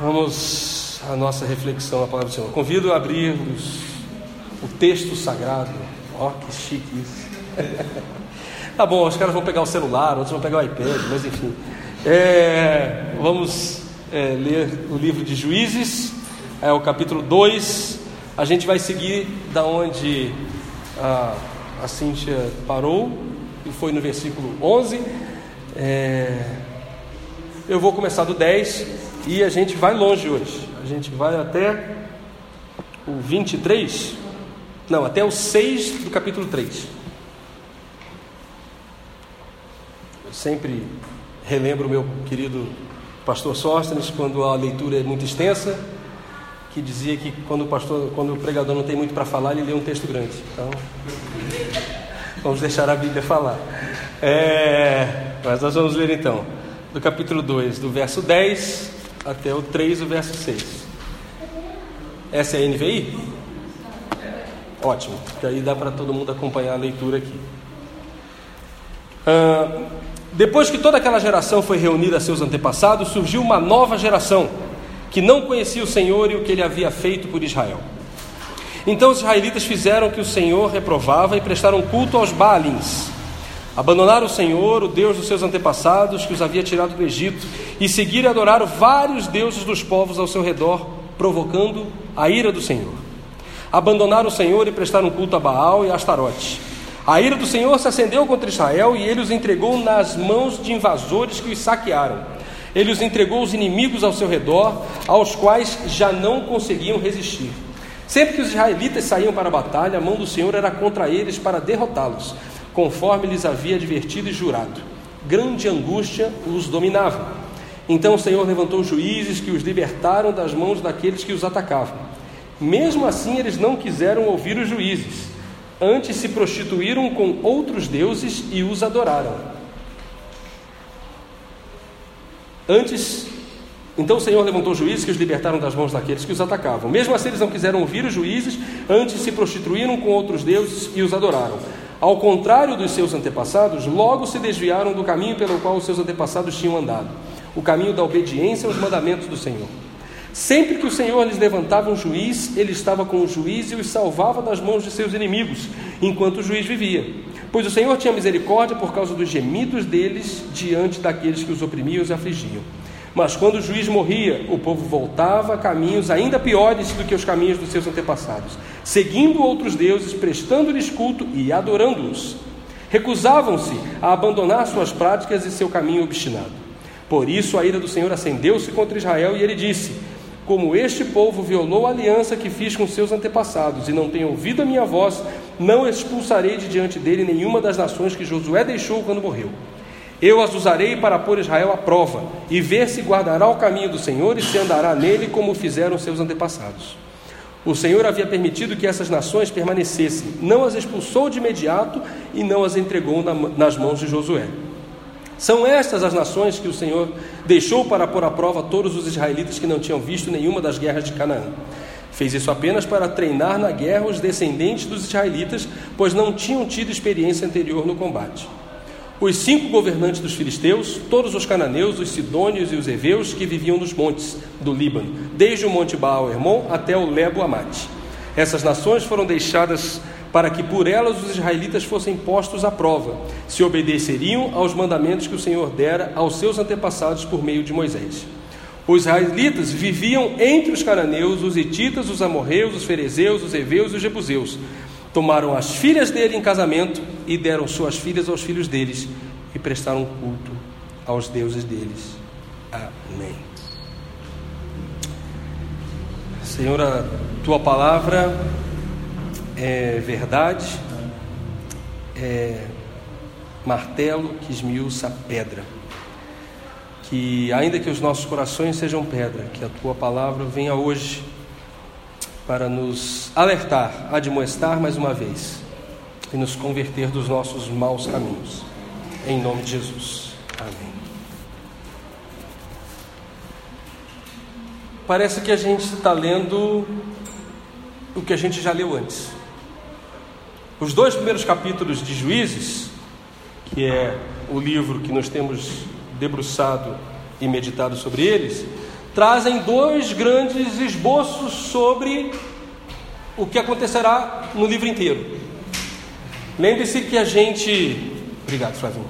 Vamos à nossa reflexão, a palavra do Senhor. Convido a abrir os, o texto sagrado. Ó, oh, que chique isso. tá bom, os caras vão pegar o celular, outros vão pegar o iPad, mas enfim. É, vamos é, ler o livro de Juízes, é o capítulo 2. A gente vai seguir da onde a, a Cíntia parou, e foi no versículo 11. É, eu vou começar do 10 e a gente vai longe hoje. A gente vai até o 23, não, até o 6 do capítulo 3. Eu sempre relembro o meu querido pastor Sóstenes quando a leitura é muito extensa, que dizia que quando o pastor, quando o pregador não tem muito para falar, ele lê um texto grande. Então, vamos deixar a Bíblia falar. É, mas nós vamos ler então, do capítulo 2, do verso 10 até o 3, o verso 6. Essa é a NVI? Ótimo, que aí dá para todo mundo acompanhar a leitura aqui. Depois que toda aquela geração foi reunida a seus antepassados, surgiu uma nova geração que não conhecia o Senhor e o que ele havia feito por Israel. Então os israelitas fizeram o que o Senhor reprovava e prestaram culto aos Baalins Abandonaram o Senhor, o Deus dos seus antepassados, que os havia tirado do Egito, e seguiram e adoraram vários deuses dos povos ao seu redor, provocando a ira do Senhor. Abandonaram o Senhor e prestaram culto a Baal e a Astarote. A ira do Senhor se acendeu contra Israel e ele os entregou nas mãos de invasores que os saquearam. Ele os entregou os inimigos ao seu redor, aos quais já não conseguiam resistir. Sempre que os israelitas saíam para a batalha, a mão do Senhor era contra eles para derrotá-los conforme lhes havia advertido e jurado. Grande angústia os dominava. Então o Senhor levantou juízes que os libertaram das mãos daqueles que os atacavam. Mesmo assim, eles não quiseram ouvir os juízes, antes se prostituíram com outros deuses e os adoraram. Antes, então o Senhor levantou juízes que os libertaram das mãos daqueles que os atacavam. Mesmo assim, eles não quiseram ouvir os juízes, antes se prostituíram com outros deuses e os adoraram. Ao contrário dos seus antepassados, logo se desviaram do caminho pelo qual os seus antepassados tinham andado, o caminho da obediência aos mandamentos do Senhor. Sempre que o Senhor lhes levantava um juiz, ele estava com o juiz e os salvava das mãos de seus inimigos, enquanto o juiz vivia. Pois o Senhor tinha misericórdia por causa dos gemidos deles diante daqueles que os oprimiam e os afligiam. Mas quando o juiz morria, o povo voltava a caminhos ainda piores do que os caminhos dos seus antepassados, seguindo outros deuses, prestando-lhes culto e adorando-os. Recusavam-se a abandonar suas práticas e seu caminho obstinado. Por isso a ira do Senhor acendeu-se contra Israel e ele disse: Como este povo violou a aliança que fiz com seus antepassados e não tem ouvido a minha voz, não expulsarei de diante dele nenhuma das nações que Josué deixou quando morreu. Eu as usarei para pôr Israel à prova e ver se guardará o caminho do Senhor e se andará nele como fizeram seus antepassados. O Senhor havia permitido que essas nações permanecessem, não as expulsou de imediato e não as entregou nas mãos de Josué. São estas as nações que o Senhor deixou para pôr à prova todos os israelitas que não tinham visto nenhuma das guerras de Canaã. Fez isso apenas para treinar na guerra os descendentes dos israelitas, pois não tinham tido experiência anterior no combate os cinco governantes dos filisteus, todos os cananeus, os sidônios e os heveus que viviam nos montes do Líbano, desde o monte Baal Hermon até o Lebo Amate. Essas nações foram deixadas para que por elas os israelitas fossem postos à prova, se obedeceriam aos mandamentos que o Senhor dera aos seus antepassados por meio de Moisés. Os israelitas viviam entre os cananeus, os hititas, os amorreus, os ferezeus, os heveus e os jebuseus, tomaram as filhas dele em casamento e deram suas filhas aos filhos deles e prestaram culto aos deuses deles. Amém. Senhor, a tua palavra é verdade, é martelo que esmiuça a pedra. Que, ainda que os nossos corações sejam pedra, que a tua palavra venha hoje para nos alertar, admoestar mais uma vez e nos converter dos nossos maus caminhos. Em nome de Jesus. Amém. Parece que a gente está lendo o que a gente já leu antes. Os dois primeiros capítulos de Juízes, que é o livro que nós temos debruçado e meditado sobre eles, trazem dois grandes esboços sobre o que acontecerá no livro inteiro. Lembre-se que a gente. Obrigado, Flavinho.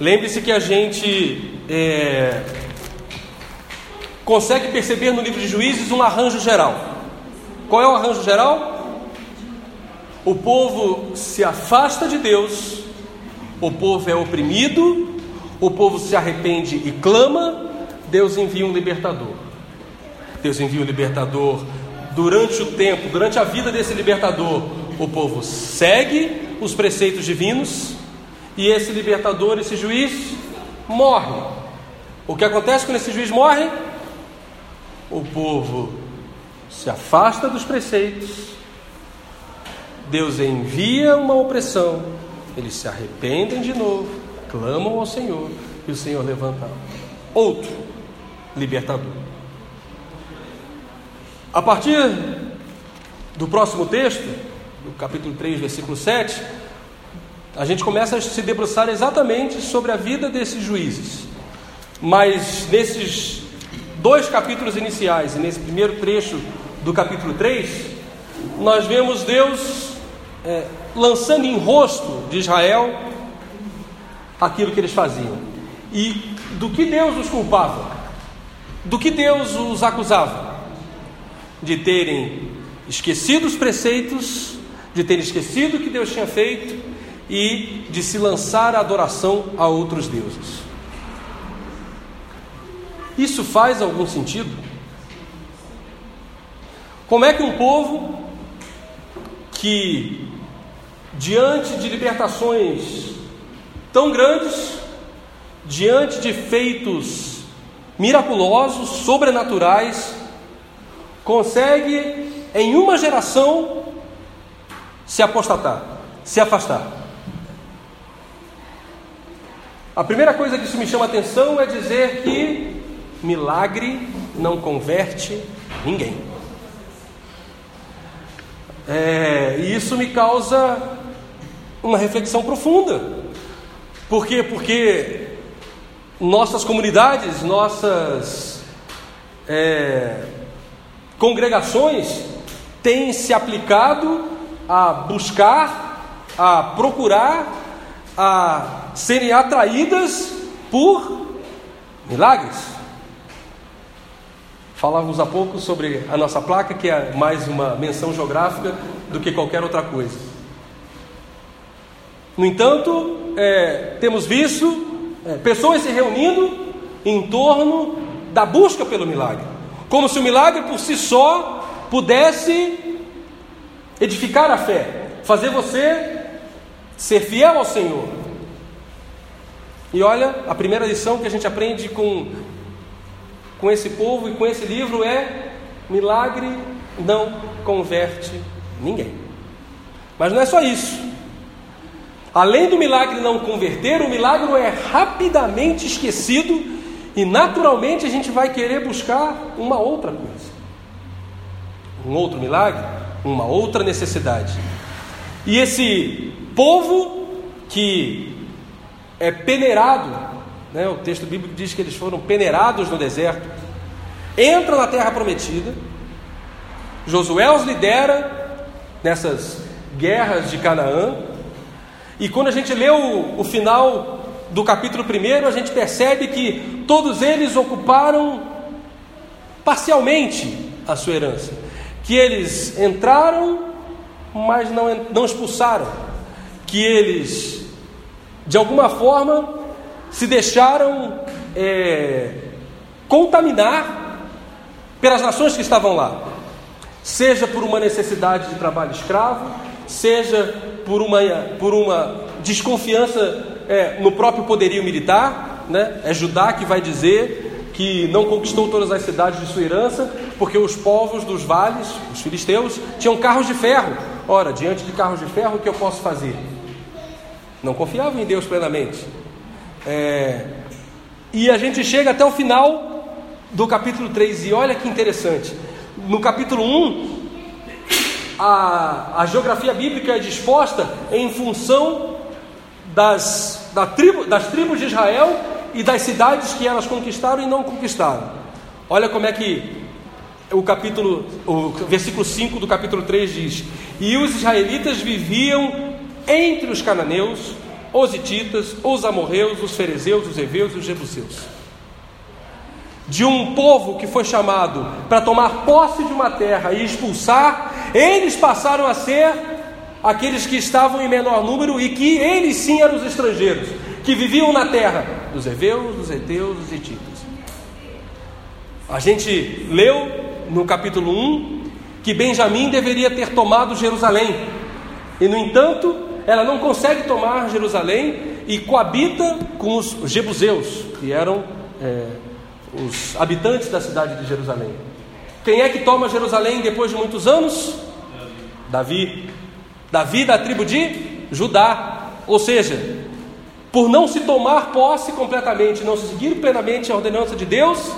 Lembre-se que a gente é... consegue perceber no livro de Juízes um arranjo geral. Qual é o arranjo geral? O povo se afasta de Deus, o povo é oprimido, o povo se arrepende e clama, Deus envia um libertador. Deus envia um libertador durante o tempo, durante a vida desse libertador, o povo segue os preceitos divinos e esse libertador, esse juiz, morre. O que acontece quando esse juiz morre? O povo se afasta dos preceitos, Deus envia uma opressão, eles se arrependem de novo, clamam ao Senhor e o Senhor levanta outro libertador. A partir do próximo texto, do capítulo 3, versículo 7, a gente começa a se debruçar exatamente sobre a vida desses juízes. Mas nesses dois capítulos iniciais e nesse primeiro trecho do capítulo 3, nós vemos Deus é, lançando em rosto de Israel aquilo que eles faziam. E do que Deus os culpava? Do que Deus os acusava? De terem esquecido os preceitos, de terem esquecido o que Deus tinha feito e de se lançar a adoração a outros deuses. Isso faz algum sentido? Como é que um povo que diante de libertações tão grandes, diante de feitos miraculosos, sobrenaturais, consegue em uma geração se apostatar, se afastar. A primeira coisa que isso me chama atenção é dizer que milagre não converte ninguém. É, e isso me causa uma reflexão profunda. Por quê? Porque nossas comunidades, nossas é, congregações têm se aplicado a buscar, a procurar, a serem atraídas por milagres. Falávamos há pouco sobre a nossa placa, que é mais uma menção geográfica do que qualquer outra coisa. No entanto, é, temos visto é, pessoas se reunindo em torno da busca pelo milagre, como se o milagre por si só pudesse edificar a fé, fazer você ser fiel ao Senhor. E olha, a primeira lição que a gente aprende com, com esse povo e com esse livro é: milagre não converte ninguém. Mas não é só isso. Além do milagre não converter, o milagre é rapidamente esquecido e naturalmente a gente vai querer buscar uma outra coisa. Um outro milagre, uma outra necessidade. E esse povo que é peneirado, né, o texto bíblico diz que eles foram peneirados no deserto, entra na terra prometida. Josué os lidera nessas guerras de Canaã, e quando a gente lê o, o final do capítulo 1, a gente percebe que todos eles ocuparam parcialmente a sua herança. Que eles entraram, mas não, não expulsaram. Que eles, de alguma forma, se deixaram é, contaminar pelas nações que estavam lá, seja por uma necessidade de trabalho escravo, seja por uma, por uma desconfiança é, no próprio poderio militar, né? é Judá que vai dizer que não conquistou todas as cidades de sua herança, porque os povos dos vales, os filisteus, tinham carros de ferro. Ora, diante de carros de ferro, o que eu posso fazer? Não confiavam em Deus plenamente. É... E a gente chega até o final do capítulo 3, e olha que interessante. No capítulo 1, a, a geografia bíblica é disposta em função das, da tribo, das tribos de Israel e das cidades que elas conquistaram e não conquistaram. Olha como é que o capítulo, o versículo 5 do capítulo 3 diz: E os israelitas viviam entre os cananeus, os hititas, os amorreus, os ferezeus, os heveus e os jebuseus. De um povo que foi chamado para tomar posse de uma terra e expulsar, eles passaram a ser aqueles que estavam em menor número e que eles sim eram os estrangeiros, que viviam na terra dos heveus, dos heteus, dos hititas. A gente leu no capítulo 1 que Benjamim deveria ter tomado Jerusalém, e no entanto, ela não consegue tomar Jerusalém e coabita com os jebuseus, que eram é, os habitantes da cidade de Jerusalém. Quem é que toma Jerusalém depois de muitos anos? Davi. Davi da tribo de Judá. Ou seja, por não se tomar posse completamente, não se seguir plenamente a ordenança de Deus,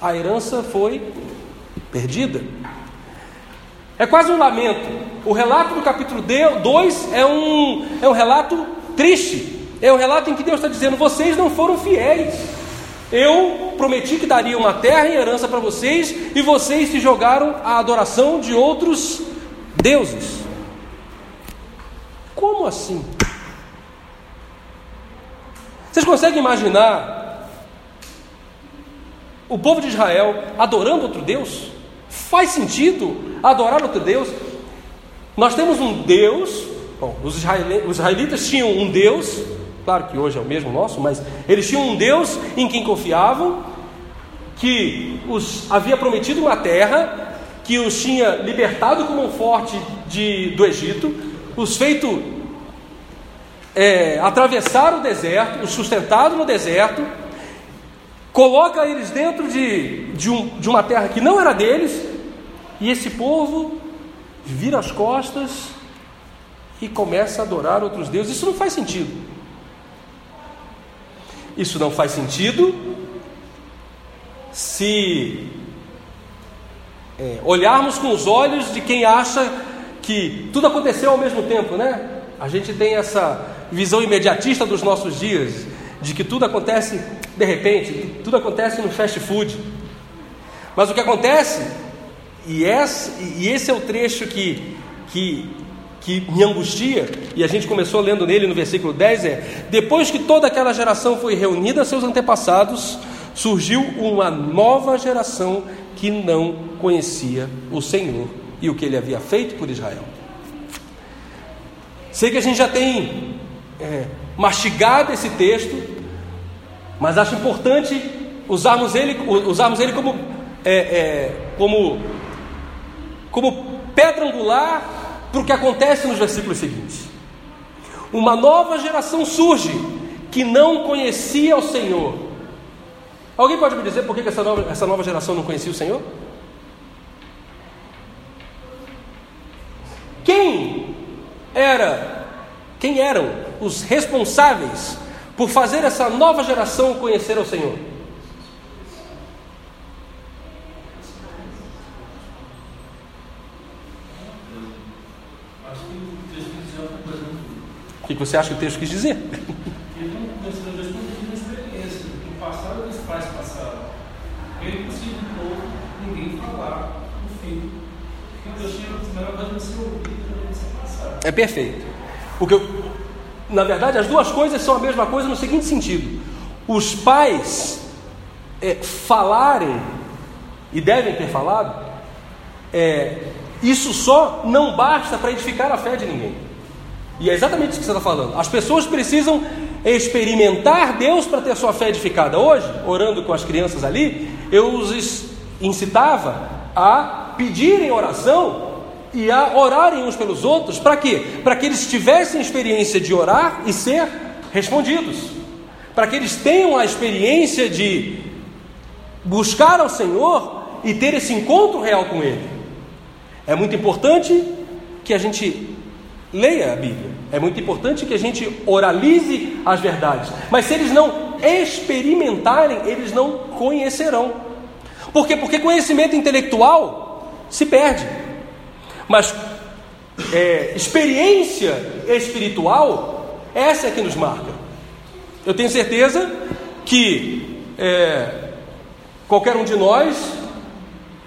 a herança foi perdida. É quase um lamento. O relato do capítulo 2 é um, é um relato triste. É um relato em que Deus está dizendo: vocês não foram fiéis. Eu prometi que daria uma terra em herança para vocês e vocês se jogaram à adoração de outros deuses. Como assim? Vocês conseguem imaginar o povo de Israel adorando outro Deus? Faz sentido adorar outro Deus? Nós temos um Deus, bom, os, israelitas, tinham um Deus, claro que hoje é o mesmo nosso, mas eles tinham um Deus em quem confiavam, que os havia prometido uma terra, que os tinha libertado como um forte de, do Egito, os feito é, atravessar o deserto, os sustentado no deserto, coloca eles dentro de, de, um, de uma terra que não era deles, e esse povo vira as costas e começa a adorar outros deuses. Isso não faz sentido. Isso não faz sentido se é, olharmos com os olhos de quem acha que tudo aconteceu ao mesmo tempo, né? A gente tem essa visão imediatista dos nossos dias, de que tudo acontece de repente, tudo acontece no fast food. Mas o que acontece, e esse, e esse é o trecho que, que, que me angustia, e a gente começou lendo nele no versículo 10, é: Depois que toda aquela geração foi reunida seus antepassados, surgiu uma nova geração que não conhecia o Senhor e o que ele havia feito por Israel. Sei que a gente já tem é, mastigado esse texto, mas acho importante usarmos ele, usarmos ele como, é, é, como, como pedra angular para o que acontece nos versículos seguintes. Uma nova geração surge que não conhecia o Senhor. Alguém pode me dizer por que essa nova, essa nova geração não conhecia o Senhor? Quem era, quem eram os responsáveis por fazer essa nova geração conhecer o Senhor? O que você acha que o texto quis dizer? É perfeito. Porque, na verdade, as duas coisas são a mesma coisa no seguinte sentido: os pais é, falarem, e devem ter falado, é, isso só não basta para edificar a fé de ninguém. E é exatamente isso que você está falando. As pessoas precisam experimentar Deus para ter sua fé edificada. Hoje, orando com as crianças ali, eu os incitava a pedirem oração e a orarem uns pelos outros, para quê? Para que eles tivessem experiência de orar e ser respondidos, para que eles tenham a experiência de buscar ao Senhor e ter esse encontro real com Ele. É muito importante que a gente leia a Bíblia, é muito importante que a gente oralize as verdades, mas se eles não experimentarem, eles não conhecerão. Por quê? Porque conhecimento intelectual se perde. Mas é, experiência espiritual, essa é que nos marca. Eu tenho certeza que é, Qualquer um de nós,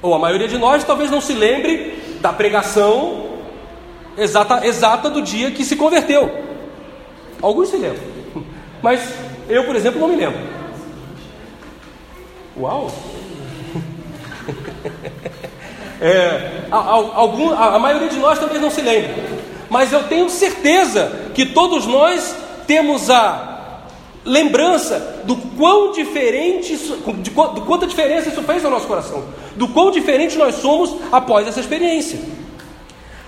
ou a maioria de nós, talvez não se lembre da pregação exata, exata do dia que se converteu. Alguns se lembram, mas eu, por exemplo, não me lembro. Uau! É, algum, a maioria de nós talvez não se lembre, mas eu tenho certeza que todos nós temos a lembrança do quão diferente, do quanta diferença isso fez no nosso coração, do quão diferente nós somos após essa experiência.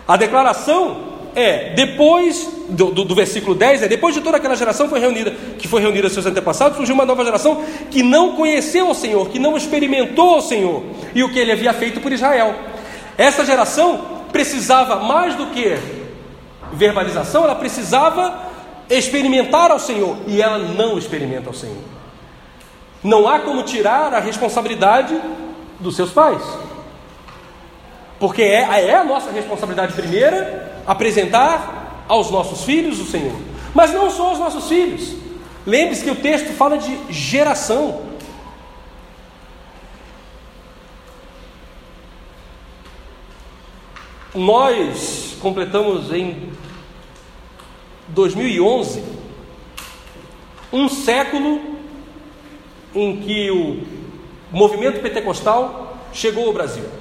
A declaração é, depois do, do, do, versículo 10, é depois de toda aquela geração foi reunida, que foi reunida seus antepassados, surgiu uma nova geração que não conheceu o Senhor, que não experimentou o Senhor e o que ele havia feito por Israel. Essa geração precisava mais do que verbalização, ela precisava experimentar ao Senhor e ela não experimenta ao Senhor. Não há como tirar a responsabilidade dos seus pais. Porque é, é a nossa responsabilidade primeira apresentar aos nossos filhos o Senhor. Mas não só aos nossos filhos. Lembre-se que o texto fala de geração. Nós completamos em 2011 um século em que o movimento pentecostal chegou ao Brasil.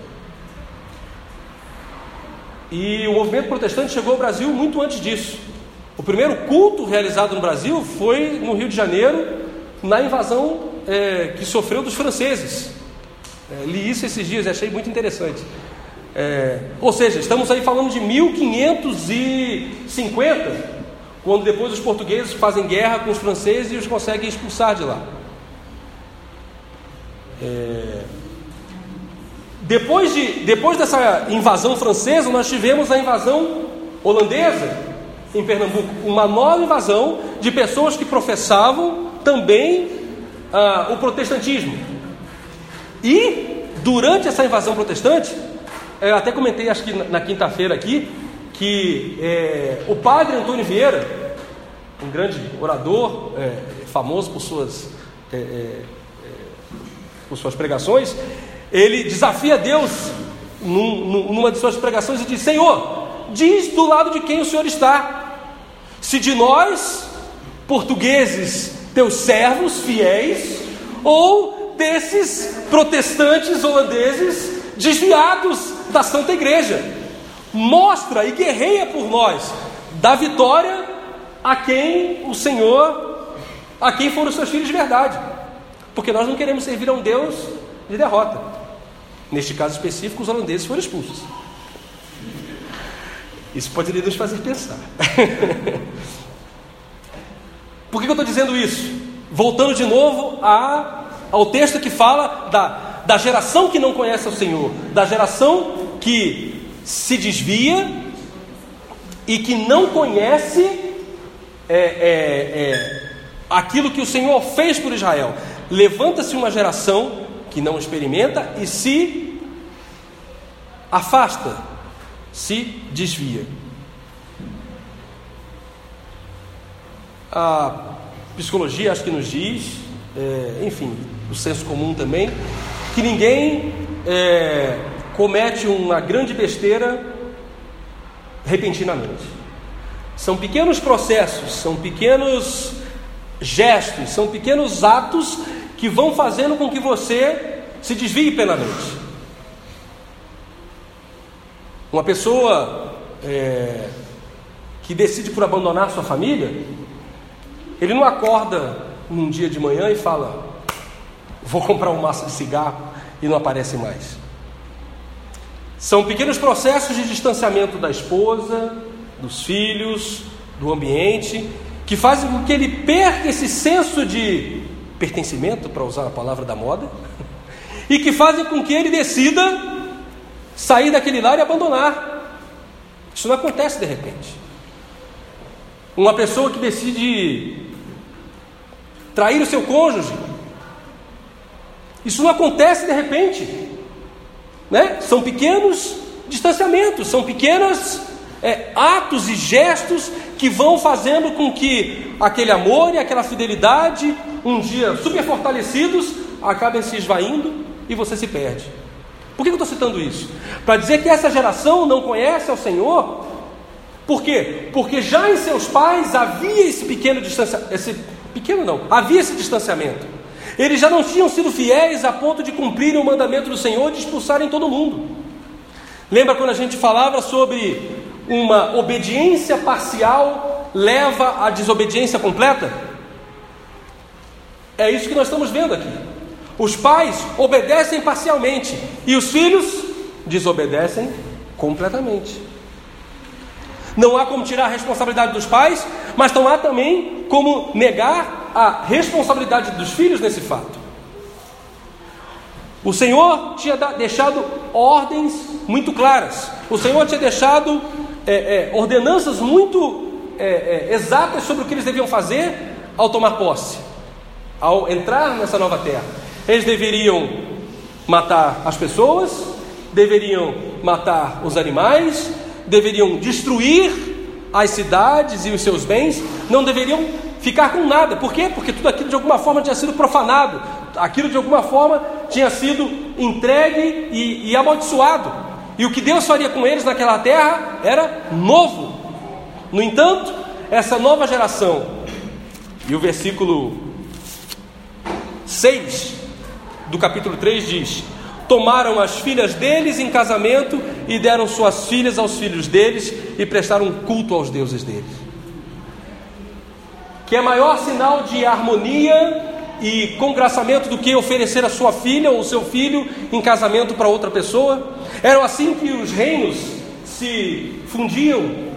E o movimento protestante chegou ao Brasil muito antes disso. O primeiro culto realizado no Brasil foi no Rio de Janeiro, na invasão é, que sofreu dos franceses. É, li isso esses dias e achei muito interessante. É, ou seja, estamos aí falando de 1550, quando depois os portugueses fazem guerra com os franceses e os conseguem expulsar de lá. É, depois, de, depois dessa invasão francesa, nós tivemos a invasão holandesa em Pernambuco, uma nova invasão de pessoas que professavam também ah, o protestantismo. E durante essa invasão protestante, eu até comentei, acho que na, quinta-feira aqui, que é, o padre Antônio Vieira, um grande orador, é, famoso por suas, é, por suas pregações, ele desafia Deus num, numa de suas pregações e diz: Senhor, diz do lado de quem o Senhor está. Se de nós, portugueses, teus servos fiéis, ou desses protestantes holandeses desviados da Santa Igreja. Mostra e guerreia por nós, dá vitória a quem o Senhor, a quem foram os seus filhos de verdade. Porque nós não queremos servir a um Deus de derrota. Neste caso específico, os holandeses foram expulsos. Isso poderia nos fazer pensar. Por que eu estou dizendo isso? Voltando de novo a, ao texto que fala da, da geração que não conhece o Senhor, da geração que se desvia e que não conhece é, é, é, aquilo que o Senhor fez por Israel. Levanta-se uma geração que não experimenta e se afasta, se desvia. A psicologia acho que nos diz, é, enfim, o senso comum também, que ninguém é, comete uma grande besteira repentinamente. São pequenos processos, são pequenos gestos, são pequenos atos que vão fazendo com que você se desvie plenamente. Uma pessoa é, que decide por abandonar sua família, ele não acorda num dia de manhã e fala: Vou comprar um maço de cigarro e não aparece mais. São pequenos processos de distanciamento da esposa, dos filhos, do ambiente, que fazem com que ele perca esse senso de pertencimento, para usar a palavra da moda, e que fazem com que ele decida sair daquele lar e abandonar. Isso não acontece de repente. Uma pessoa que decide trair o seu cônjuge, isso não acontece de repente. Né? São pequenos distanciamentos, são pequenos é, atos e gestos que vão fazendo com que aquele amor e aquela fidelidade, um dia super fortalecidos, acabem se esvaindo e você se perde. Por que eu estou citando isso? Para dizer que essa geração não conhece ao Senhor. Por quê? Porque já em seus pais havia esse pequeno distanciamento. Esse pequeno não, havia esse distanciamento. Eles já não tinham sido fiéis a ponto de cumprirem o mandamento do Senhor de expulsarem todo mundo. Lembra quando a gente falava sobre uma obediência parcial leva à desobediência completa? É isso que nós estamos vendo aqui. Os pais obedecem parcialmente e os filhos desobedecem completamente. Não há como tirar a responsabilidade dos pais, mas não há também como negar a responsabilidade dos filhos nesse fato. O Senhor tinha deixado ordens muito claras, o Senhor tinha deixado é, é, ordenanças muito é, é, exatas sobre o que eles deviam fazer ao tomar posse, ao entrar nessa nova terra. Eles deveriam matar as pessoas, deveriam matar os animais, deveriam destruir as cidades e os seus bens, não deveriam ficar com nada. Por quê? Porque tudo aquilo de alguma forma tinha sido profanado, aquilo de alguma forma tinha sido entregue e, e amaldiçoado. E o que Deus faria com eles naquela terra era novo. No entanto, essa nova geração, e o versículo 6 do capítulo 3 diz: Tomaram as filhas deles em casamento e deram suas filhas aos filhos deles e prestaram culto aos deuses deles. Que é maior sinal de harmonia e congraçamento do que oferecer a sua filha ou seu filho em casamento para outra pessoa? Era assim que os reinos se fundiam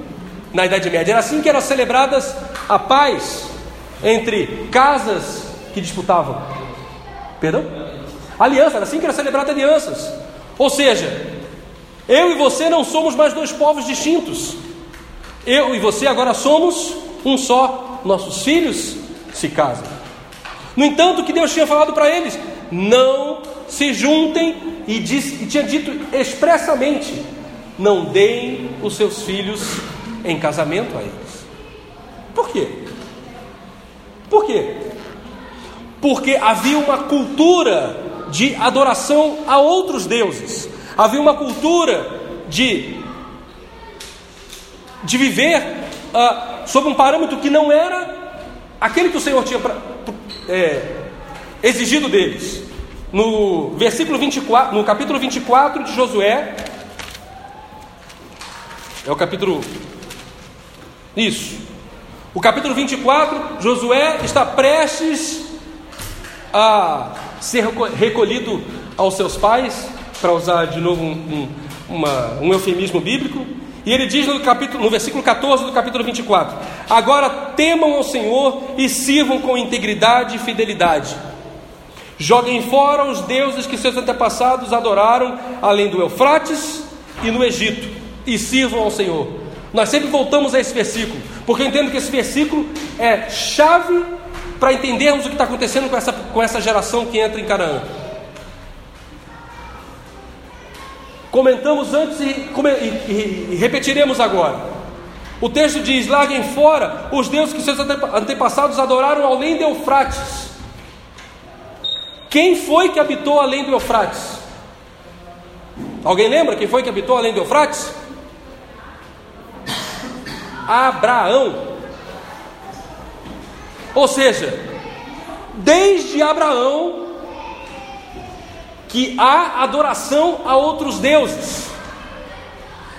na Idade Média. Era assim que eram celebradas a paz entre casas que disputavam. Perdão? Aliança, era assim que era celebrada alianças. Ou seja, eu e você não somos mais dois povos distintos. Eu e você agora somos um só. Nossos filhos se casam. No entanto, o que Deus tinha falado para eles? Não se juntem e, disse, e tinha dito expressamente: não deem os seus filhos em casamento a eles. Por quê? Por quê? Porque havia uma cultura de adoração a outros deuses. Havia uma cultura de, de viver uh, sob um parâmetro que não era aquele que o Senhor tinha pra, é, exigido deles. No versículo 24, no capítulo 24 de Josué, é o capítulo. Isso. O capítulo 24, Josué está prestes a ser recolhido aos seus pais, para usar de novo um, um, uma, um eufemismo bíblico. E ele diz no, capítulo, no versículo 14 do capítulo 24: Agora temam ao Senhor e sirvam com integridade e fidelidade. Joguem fora os deuses que seus antepassados adoraram, além do Eufrates e no Egito, e sirvam ao Senhor. Nós sempre voltamos a esse versículo, porque eu entendo que esse versículo é chave para entendermos o que está acontecendo com essa, com essa geração que entra em Canaã. Comentamos antes e, e, e, repetiremos agora. O texto diz: larguem fora os deuses que seus antepassados adoraram além do Eufrates. Quem foi que habitou além do Eufrates? Alguém lembra quem foi que habitou além do Eufrates? Abraão. Ou seja, desde Abraão que há adoração a outros deuses.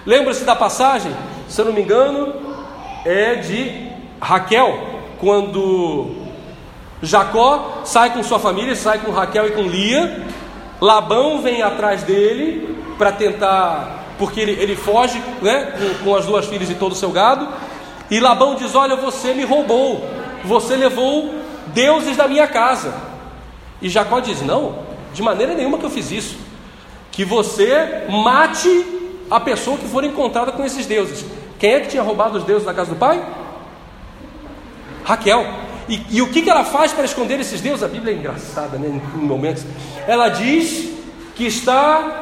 Lembra-se da passagem? Se eu não me engano, é de Raquel, quando Jacó sai com sua família, sai com Raquel e com Lia. Labão vem atrás dele para tentar, porque ele, ele foge né, com, com as duas filhas e todo o seu gado. E Labão diz: Olha, você me roubou você levou deuses da minha casa. E Jacó diz: Não, de maneira nenhuma que eu fiz isso. Que você mate a pessoa que for encontrada com esses deuses. Quem é que tinha roubado os deuses da casa do pai? Raquel. E, e o que, que ela faz para esconder esses deuses? A Bíblia é engraçada, né? Em momentos. Ela diz que está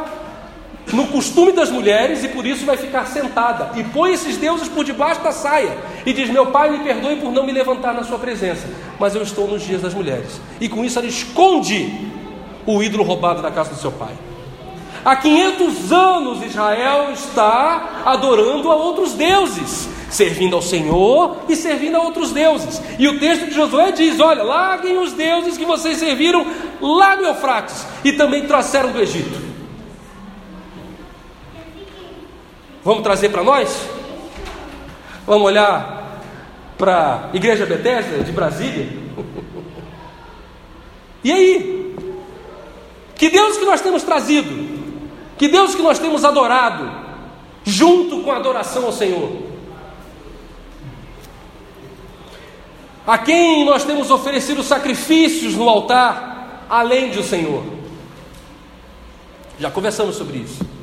no costume das mulheres e por isso vai ficar sentada e põe esses deuses por debaixo da saia e diz: Meu pai, me perdoe por não me levantar na sua presença, mas eu estou nos dias das mulheres. E com isso ela esconde o ídolo roubado da casa do seu pai. Há 500 anos Israel está adorando a outros deuses, servindo ao Senhor e servindo a outros deuses. E o texto de Josué diz: Olha, larguem os deuses que vocês serviram lá no Eufrates e também trouxeram do Egito. Vamos trazer para nós? Vamos olhar para a Igreja Bethesda de Brasília? e aí? Que Deus que nós temos trazido? Que Deus que nós temos adorado, junto com a adoração ao Senhor. A quem nós temos oferecido sacrifícios no altar, além do Senhor. Já conversamos sobre isso.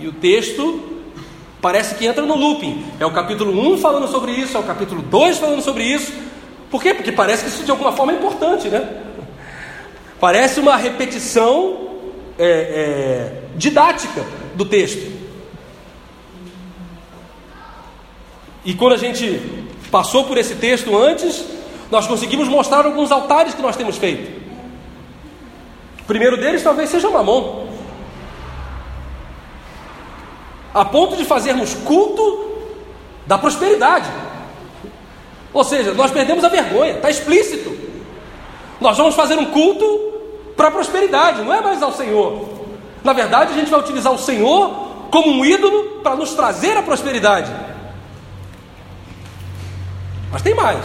E o texto parece que entra no looping. É o capítulo 1 falando sobre isso, é o capítulo 2 falando sobre isso. Por quê? Porque parece que isso de alguma forma é importante, né? Parece uma repetição é, é, didática do texto. E quando a gente passou por esse texto antes, nós conseguimos mostrar alguns altares que nós temos feito. O primeiro deles talvez seja Mamon. A ponto de fazermos culto da prosperidade. Ou seja, nós perdemos a vergonha, está explícito. Nós vamos fazer um culto para a prosperidade, não é mais ao Senhor. Na verdade, a gente vai utilizar o Senhor como um ídolo para nos trazer a prosperidade. Mas tem mais.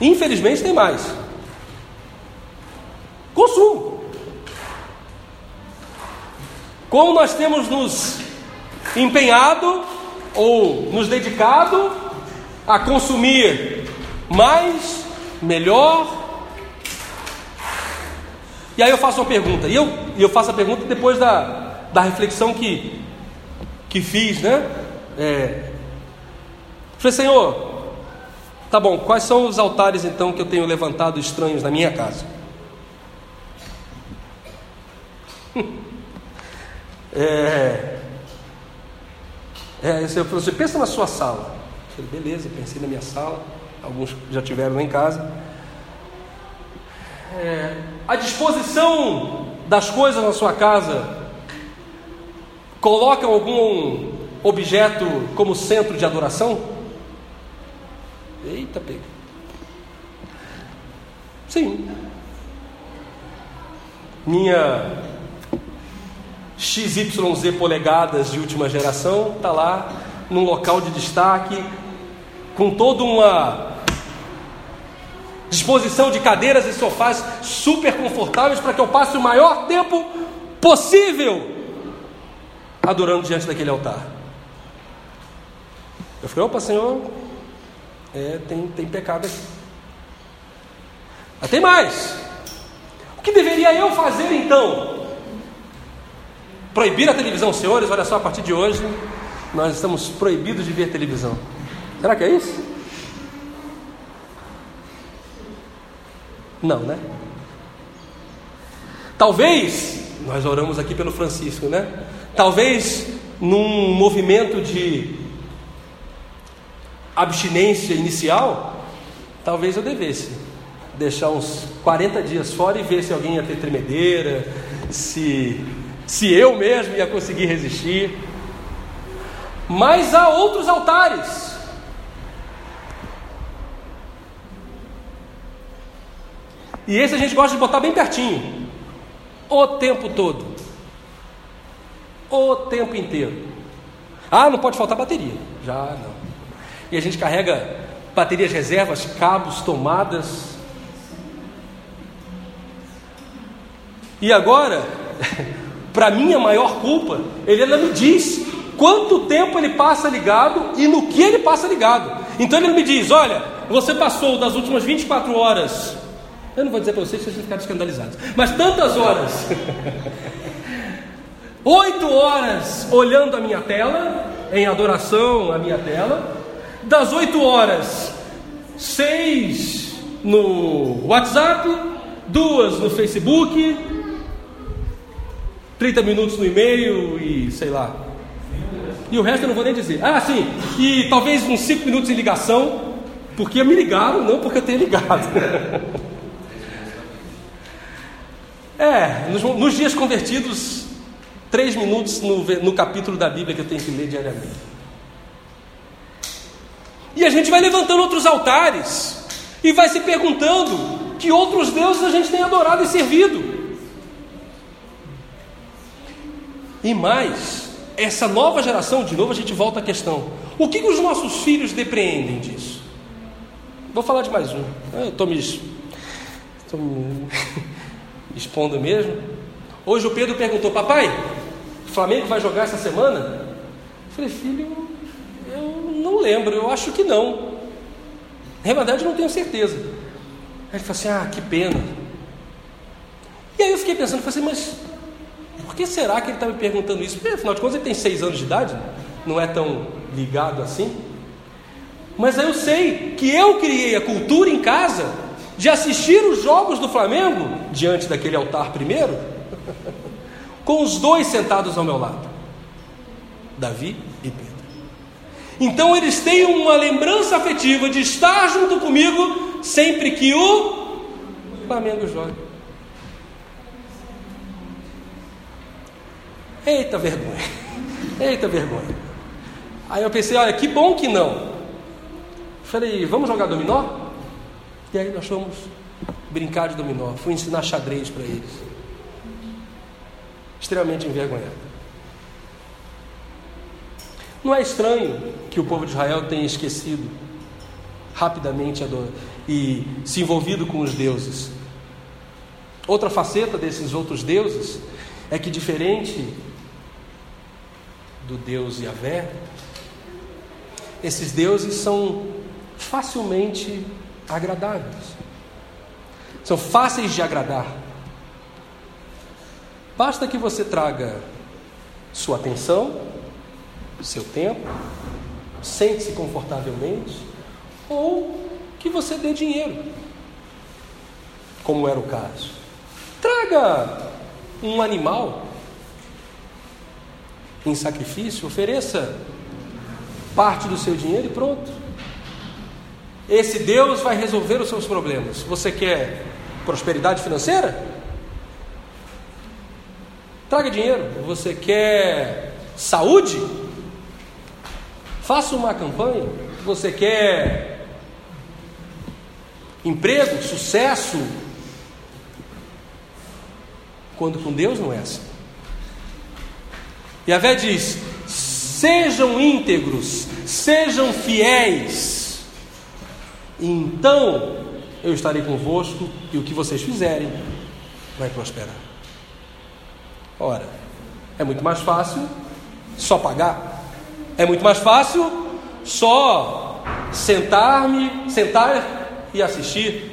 Infelizmente tem mais. Consumo. Como nós temos nos empenhado ou nos dedicado a consumir mais, melhor, e aí eu faço uma pergunta, e eu, eu faço a pergunta depois da, da reflexão que, que fiz, né? É, falei, Senhor, tá bom, quais são os altares então que eu tenho levantado estranhos na minha casa? é, é, você, você pensa na sua sala. Eu falei, beleza, pensei na minha sala, alguns já tiveram lá em casa é, a disposição das coisas na sua casa coloca algum objeto como centro de adoração? Eita, pega. Sim. Minha XYZ polegadas de última geração está lá num local de destaque, com toda uma disposição de cadeiras e sofás super confortáveis para que eu passe o maior tempo possível adorando diante daquele altar. Eu falei, opa, Senhor, é, tem, tem pecado aqui. Mas tem mais. O que deveria eu fazer então? Proibir a televisão, senhores? Olha só, a partir de hoje, nós estamos proibidos de ver televisão. Será que é isso? Não, né? Talvez, nós oramos aqui pelo Francisco, né? Talvez num movimento de abstinência inicial, talvez eu devesse deixar uns 40 dias fora e ver se alguém ia ter tremedeira, se, se eu mesmo ia conseguir resistir. Mas há outros altares E esse a gente gosta de botar bem pertinho. O tempo todo. O tempo inteiro. Ah, não pode faltar bateria. Já não. E a gente carrega baterias reservas, cabos, tomadas. E agora, para minha maior culpa, ele ainda me diz quanto tempo ele passa ligado e no que ele passa ligado. Então ele me diz: olha, você passou das últimas 24 horas eu não vou dizer para vocês vocês ficarem escandalizados. Mas tantas horas. Oito horas olhando a minha tela, em adoração à minha tela. Das oito horas, seis no WhatsApp, duas no Facebook, 30 minutos no e-mail e sei lá. E o resto eu não vou nem dizer. Ah, sim, e talvez uns 5 minutos em ligação, porque me ligaram, não porque eu tenho ligado. É, nos, nos dias convertidos, três minutos no, no capítulo da Bíblia que eu tenho que ler diariamente. E a gente vai levantando outros altares e vai se perguntando que outros deuses a gente tem adorado e servido. E mais, essa nova geração, de novo a gente volta à questão: o que, que os nossos filhos depreendem disso? Vou falar de mais um. Eu estou me, estou me expondo mesmo. Hoje o Pedro perguntou: Papai, o Flamengo vai jogar essa semana? Eu falei: Filho, eu não lembro, eu acho que não. Na verdade, não tenho certeza. Aí ele falou assim: Ah, que pena. E aí eu fiquei pensando: falei assim, Mas por que será que ele está me perguntando isso? Porque, afinal de contas, ele tem seis anos de idade, não é tão ligado assim. Mas eu sei que eu criei a cultura em casa de assistir os jogos do Flamengo diante daquele altar primeiro, com os dois sentados ao meu lado, Davi e Pedro. Então eles têm uma lembrança afetiva de estar junto comigo sempre que o Flamengo joga. Eita vergonha, eita vergonha. Aí eu pensei, olha, que bom que não. Falei, vamos jogar dominó? E aí nós fomos brincar de dominó. Fui ensinar xadrez para eles. Extremamente envergonhado. Não é estranho que o povo de Israel tenha esquecido rapidamente e se envolvido com os deuses. Outra faceta desses outros deuses é que, diferente do Deus Yahvé, esses deuses são facilmente agradáveis, são fáceis de agradar. Basta que você traga sua atenção, seu tempo, sente-se confortavelmente, ou que você dê dinheiro, como era o caso. Traga um animal em sacrifício, ofereça parte do seu dinheiro e pronto. Esse Deus vai resolver os seus problemas. Você quer prosperidade financeira? Traga dinheiro. Você quer saúde? Faça uma campanha. Você quer emprego, sucesso? Quando com Deus não é assim. E a Vé diz: sejam íntegros, sejam fiéis, então eu estarei convosco e o que vocês fizerem vai prosperar. Ora, é muito mais fácil só pagar, é muito mais fácil só sentar-me, sentar e assistir.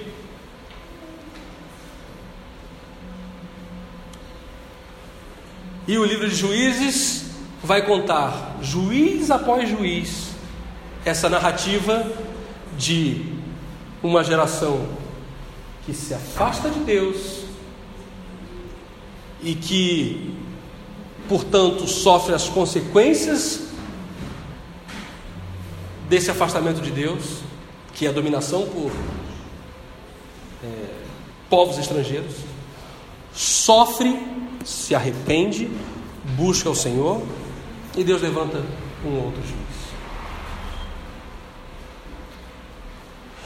E o livro de Juízes vai contar, juiz após juiz, essa narrativa de uma geração que se afasta de Deus e que, portanto, sofre as consequências desse afastamento de Deus, que é a dominação por é, povos estrangeiros, sofre se arrepende, busca o Senhor e Deus levanta um outro juiz.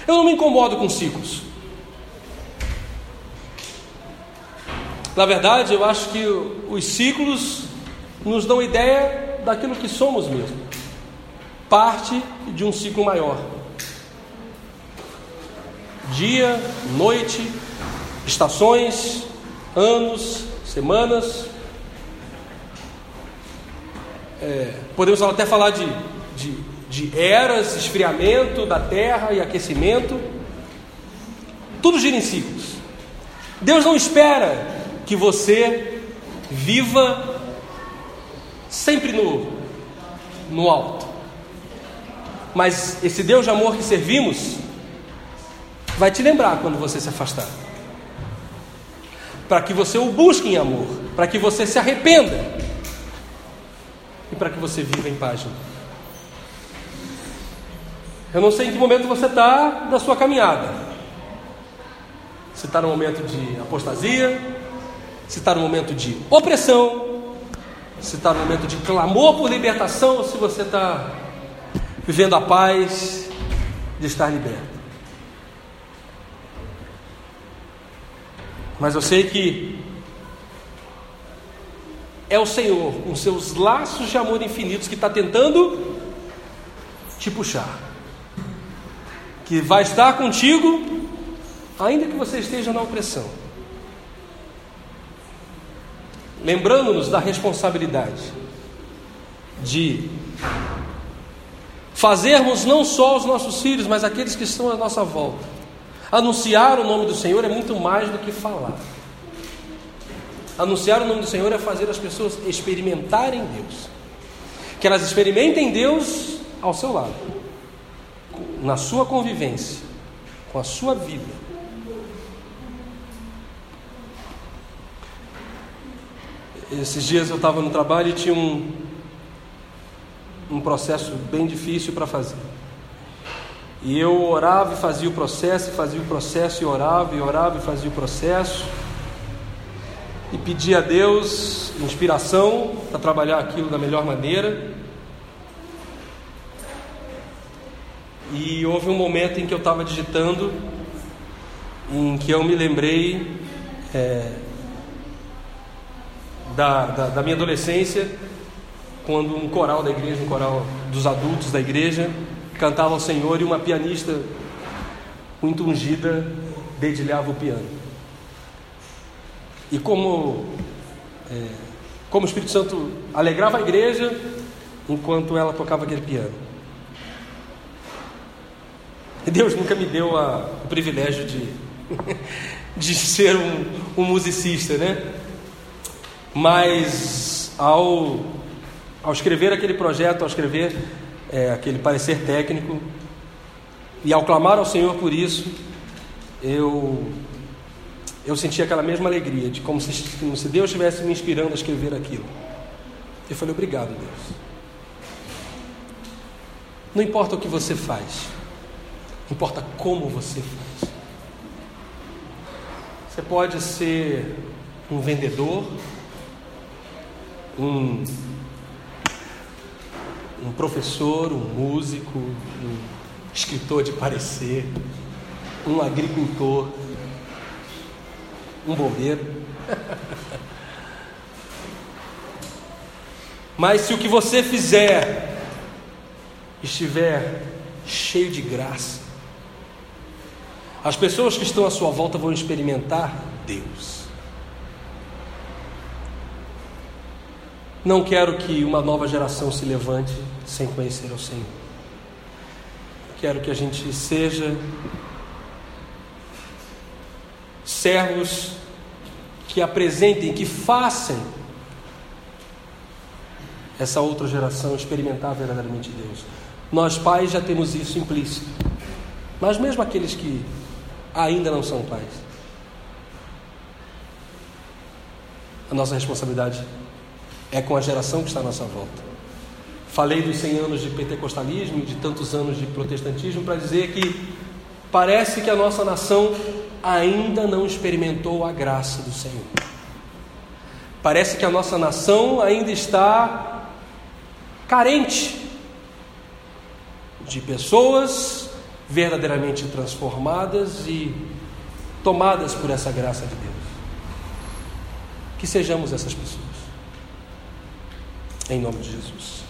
Eu não me incomodo com ciclos. Na verdade, eu acho que os ciclos nos dão ideia daquilo que somos mesmo. Parte de um ciclo maior. Dia, noite, estações, anos, semanas. É, podemos até falar de, de, de eras, esfriamento da terra e aquecimento. Tudo gira em ciclos. Deus não espera que você viva sempre no, no alto. Mas esse Deus de amor que servimos vai te lembrar quando você se afastar para que você o busque em amor, para que você se arrependa e para que você viva em paz. Eu não sei em que momento você está da sua caminhada. Se está no momento de apostasia, se está no momento de opressão, se está no momento de clamor por libertação, ou se você está vivendo a paz de estar liberto. Mas eu sei que é o Senhor, com seus laços de amor infinitos, que está tentando te puxar, que vai estar contigo, ainda que você esteja na opressão. Lembrando-nos da responsabilidade de fazermos não só os nossos filhos, mas aqueles que estão à nossa volta. Anunciar o nome do Senhor é muito mais do que falar. Anunciar o nome do Senhor é fazer as pessoas experimentarem Deus. Que elas experimentem Deus ao seu lado, na sua convivência, com a sua vida. Esses dias eu estava no trabalho e tinha um, um processo bem difícil para fazer. E eu orava e fazia o processo, e fazia o processo, e orava, e orava e fazia o processo. E pedia a Deus inspiração para trabalhar aquilo da melhor maneira. E houve um momento em que eu estava digitando, em que eu me lembrei é, da, da, da minha adolescência, quando um coral da igreja, um coral dos adultos da igreja, cantava ao Senhor e uma pianista muito ungida dedilhava o piano. E como, é, como o Espírito Santo alegrava a igreja enquanto ela tocava aquele piano. Deus nunca me deu a, o privilégio de, de ser um, um musicista, né? Mas ao, ao escrever aquele projeto, ao escrever é, aquele parecer técnico, e ao clamar ao Senhor por isso, eu, eu senti aquela mesma alegria, de como se, como se Deus estivesse me inspirando a escrever aquilo. Eu falei, obrigado, Deus. Não importa o que você faz, importa como você faz. Você pode ser um vendedor, um, um professor, um músico, um escritor de parecer, um agricultor, um bombeiro. Mas se o que você fizer estiver cheio de graça, as pessoas que estão à sua volta vão experimentar Deus. Não quero que uma nova geração se levante sem conhecer o Senhor. Quero que a gente seja servos que apresentem, que façam essa outra geração experimentar verdadeiramente Deus. Nós pais já temos isso implícito, mas mesmo aqueles que ainda não são pais, a nossa responsabilidade é com a geração que está à nossa volta. Falei dos 100 anos de pentecostalismo e de tantos anos de protestantismo para dizer que parece que a nossa nação ainda não experimentou a graça do Senhor. Parece que a nossa nação ainda está carente de pessoas verdadeiramente transformadas e tomadas por essa graça de Deus. Que sejamos essas pessoas. Em nome de Jesus.